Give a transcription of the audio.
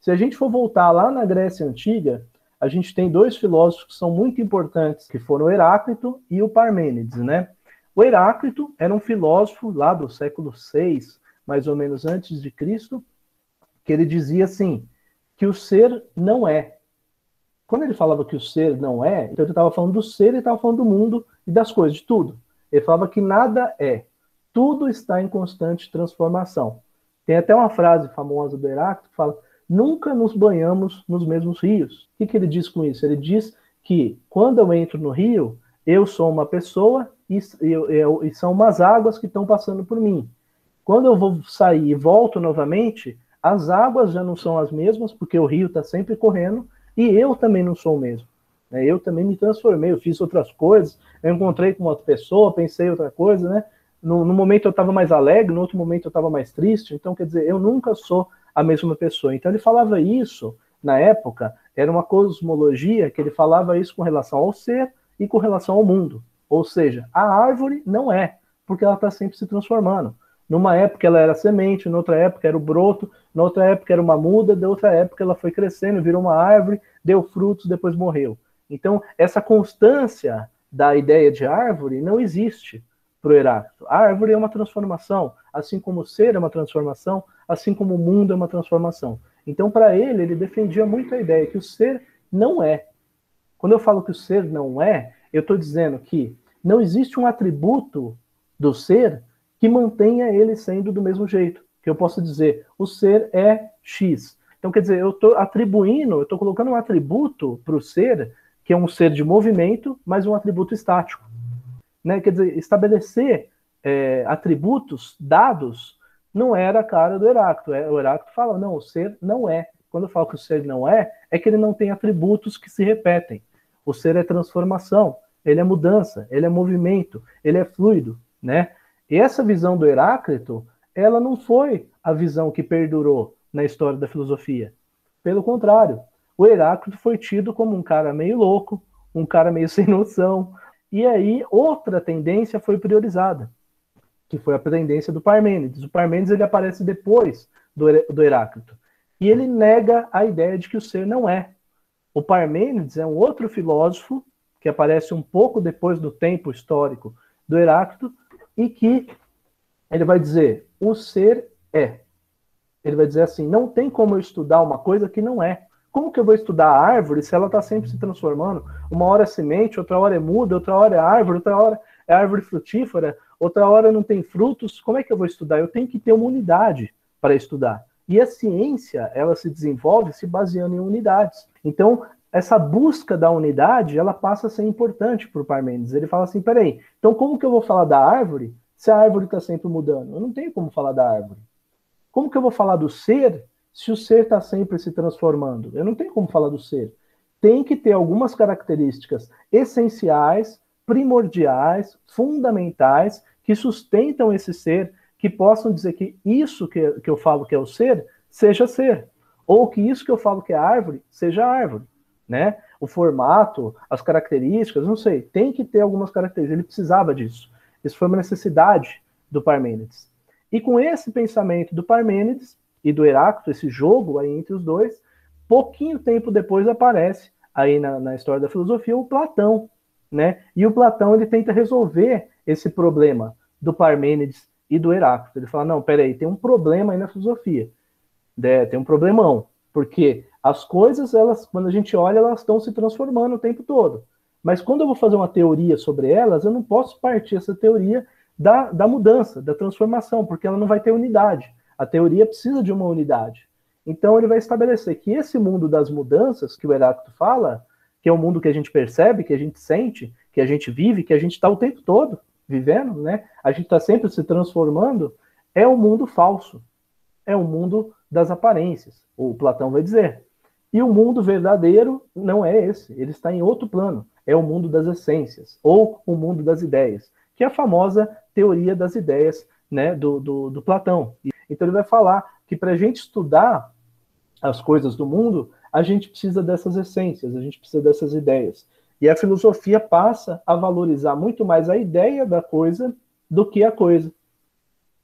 Se a gente for voltar lá na Grécia Antiga, a gente tem dois filósofos que são muito importantes, que foram Heráclito e o Parmênides, né? O Heráclito era um filósofo lá do século VI, mais ou menos antes de Cristo, que ele dizia assim, que o ser não é. Quando ele falava que o ser não é, então ele estava falando do ser e estava falando do mundo e das coisas, de tudo. Ele falava que nada é. Tudo está em constante transformação. Tem até uma frase famosa do Heráclito que fala: nunca nos banhamos nos mesmos rios. O que, que ele diz com isso? Ele diz que quando eu entro no rio, eu sou uma pessoa e, eu, eu, e são umas águas que estão passando por mim. Quando eu vou sair e volto novamente, as águas já não são as mesmas, porque o rio está sempre correndo, e eu também não sou o mesmo. Né? Eu também me transformei, eu fiz outras coisas, eu encontrei com outra pessoa, pensei outra coisa, né? No, no momento eu estava mais alegre, no outro momento eu estava mais triste, então quer dizer, eu nunca sou a mesma pessoa. Então ele falava isso na época, era uma cosmologia que ele falava isso com relação ao ser e com relação ao mundo. Ou seja, a árvore não é, porque ela está sempre se transformando. Numa época ela era semente, noutra época era o broto, noutra época era uma muda, de outra época ela foi crescendo, virou uma árvore, deu frutos, depois morreu. Então, essa constância da ideia de árvore não existe para o Heráclito. A árvore é uma transformação, assim como o ser é uma transformação, assim como o mundo é uma transformação. Então, para ele, ele defendia muito a ideia que o ser não é. Quando eu falo que o ser não é, eu estou dizendo que não existe um atributo do ser que mantenha ele sendo do mesmo jeito. Que eu posso dizer, o ser é X. Então, quer dizer, eu estou atribuindo, eu estou colocando um atributo para o ser, que é um ser de movimento, mas um atributo estático. Né? Quer dizer, estabelecer é, atributos dados não era a cara do Heráclito. É, o Heráclito fala, não, o ser não é. Quando eu falo que o ser não é, é que ele não tem atributos que se repetem. O ser é transformação, ele é mudança, ele é movimento, ele é fluido, né? E essa visão do Heráclito, ela não foi a visão que perdurou na história da filosofia. Pelo contrário, o Heráclito foi tido como um cara meio louco, um cara meio sem noção. E aí outra tendência foi priorizada, que foi a tendência do Parmênides. O Parmênides ele aparece depois do, do Heráclito. E ele nega a ideia de que o ser não é. O Parmênides é um outro filósofo que aparece um pouco depois do tempo histórico do Heráclito, e que ele vai dizer: o ser é. Ele vai dizer assim: não tem como eu estudar uma coisa que não é. Como que eu vou estudar a árvore se ela está sempre se transformando? Uma hora é semente, outra hora é muda, outra hora é árvore, outra hora é árvore frutífera, outra hora não tem frutos. Como é que eu vou estudar? Eu tenho que ter uma unidade para estudar. E a ciência, ela se desenvolve se baseando em unidades. Então, essa busca da unidade, ela passa a ser importante para o Parmênides. Ele fala assim, peraí, então como que eu vou falar da árvore se a árvore está sempre mudando? Eu não tenho como falar da árvore. Como que eu vou falar do ser se o ser está sempre se transformando? Eu não tenho como falar do ser. Tem que ter algumas características essenciais, primordiais, fundamentais, que sustentam esse ser, que possam dizer que isso que, que eu falo que é o ser, seja ser. Ou que isso que eu falo que é árvore, seja árvore né? O formato, as características, não sei, tem que ter algumas características. Ele precisava disso. Isso foi uma necessidade do Parmênides. E com esse pensamento do Parmênides e do Heráclito, esse jogo aí entre os dois, pouquinho tempo depois aparece aí na, na história da filosofia o Platão, né? E o Platão ele tenta resolver esse problema do Parmênides e do Heráclito. Ele fala: não, peraí, tem um problema aí na filosofia, né? tem um problemão, porque as coisas, elas, quando a gente olha, elas estão se transformando o tempo todo. Mas quando eu vou fazer uma teoria sobre elas, eu não posso partir essa teoria da, da mudança, da transformação, porque ela não vai ter unidade. A teoria precisa de uma unidade. Então ele vai estabelecer que esse mundo das mudanças que o Heráclito fala, que é o mundo que a gente percebe, que a gente sente, que a gente vive, que a gente está o tempo todo vivendo, né? A gente está sempre se transformando, é um mundo falso. É o um mundo das aparências. O Platão vai dizer. E o mundo verdadeiro não é esse, ele está em outro plano. É o mundo das essências, ou o mundo das ideias, que é a famosa teoria das ideias né, do, do, do Platão. Então ele vai falar que para a gente estudar as coisas do mundo, a gente precisa dessas essências, a gente precisa dessas ideias. E a filosofia passa a valorizar muito mais a ideia da coisa do que a coisa.